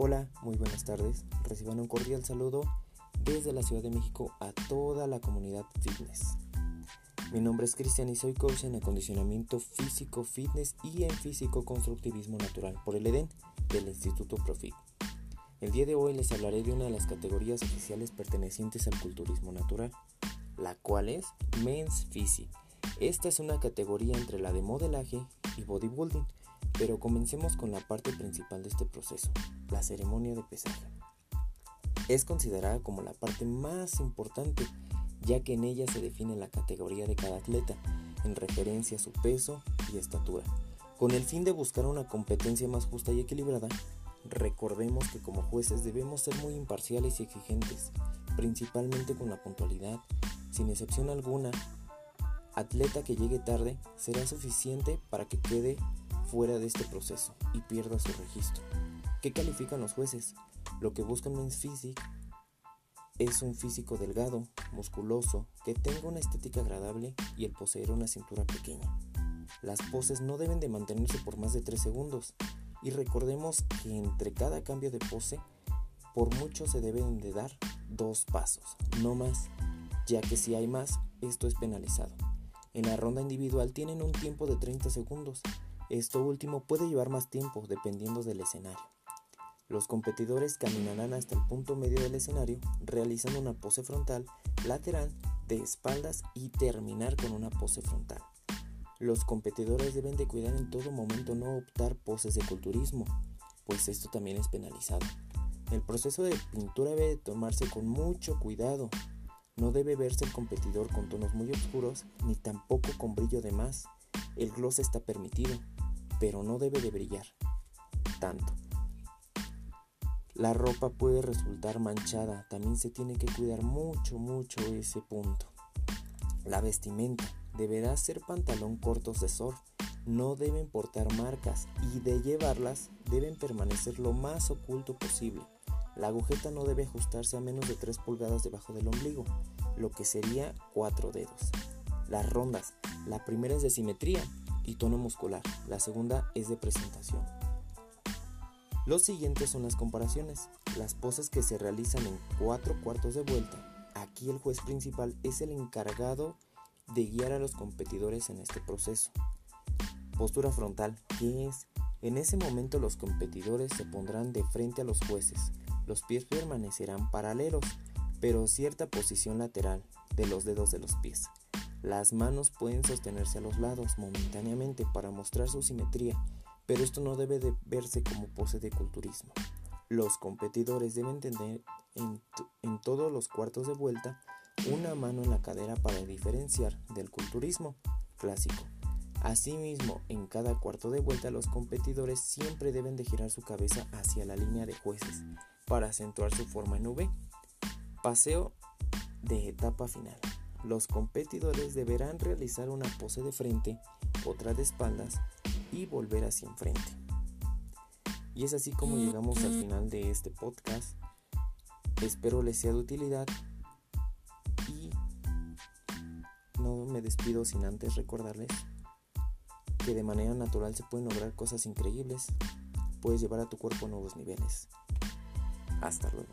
Hola, muy buenas tardes. Reciban un cordial saludo desde la Ciudad de México a toda la comunidad fitness. Mi nombre es Cristian y soy coach en acondicionamiento físico, fitness y en físico constructivismo natural por el EDEN del Instituto Profit. El día de hoy les hablaré de una de las categorías oficiales pertenecientes al culturismo natural, la cual es Men's Physique. Esta es una categoría entre la de modelaje y bodybuilding pero comencemos con la parte principal de este proceso, la ceremonia de pesaje. Es considerada como la parte más importante, ya que en ella se define la categoría de cada atleta, en referencia a su peso y estatura. Con el fin de buscar una competencia más justa y equilibrada, recordemos que como jueces debemos ser muy imparciales y exigentes, principalmente con la puntualidad. Sin excepción alguna, atleta que llegue tarde será suficiente para que quede fuera de este proceso y pierda su registro. ¿Qué califican los jueces? Lo que buscan Men's Physique es un físico delgado, musculoso, que tenga una estética agradable y el poseer una cintura pequeña. Las poses no deben de mantenerse por más de 3 segundos y recordemos que entre cada cambio de pose, por mucho se deben de dar dos pasos, no más, ya que si hay más, esto es penalizado. En la ronda individual tienen un tiempo de 30 segundos esto último puede llevar más tiempo dependiendo del escenario. Los competidores caminarán hasta el punto medio del escenario realizando una pose frontal, lateral, de espaldas y terminar con una pose frontal. Los competidores deben de cuidar en todo momento no optar poses de culturismo, pues esto también es penalizado. El proceso de pintura debe tomarse con mucho cuidado. No debe verse el competidor con tonos muy oscuros ni tampoco con brillo de más. El gloss está permitido, pero no debe de brillar tanto. La ropa puede resultar manchada, también se tiene que cuidar mucho, mucho ese punto. La vestimenta deberá ser pantalón cortos de surf, no deben portar marcas y de llevarlas deben permanecer lo más oculto posible. La agujeta no debe ajustarse a menos de 3 pulgadas debajo del ombligo, lo que sería 4 dedos. Las rondas, la primera es de simetría, y tono muscular. La segunda es de presentación. Los siguientes son las comparaciones, las poses que se realizan en cuatro cuartos de vuelta. Aquí el juez principal es el encargado de guiar a los competidores en este proceso. Postura frontal, ¿qué es? En ese momento los competidores se pondrán de frente a los jueces. Los pies permanecerán paralelos, pero cierta posición lateral de los dedos de los pies. Las manos pueden sostenerse a los lados momentáneamente para mostrar su simetría, pero esto no debe de verse como pose de culturismo. Los competidores deben tener en, todos los cuartos de vuelta una mano en la cadera para diferenciar del culturismo clásico. Asimismo, en cada cuarto de vuelta los competidores siempre deben de girar su cabeza hacia la línea de jueces para acentuar su forma en V. Paseo de etapa final. Los competidores deberán realizar una pose de frente, otra de espaldas y volver hacia enfrente. Y es así como llegamos al final de este podcast. Espero les sea de utilidad y no me despido sin antes recordarles que de manera natural se pueden lograr cosas increíbles. Puedes llevar a tu cuerpo a nuevos niveles. Hasta luego.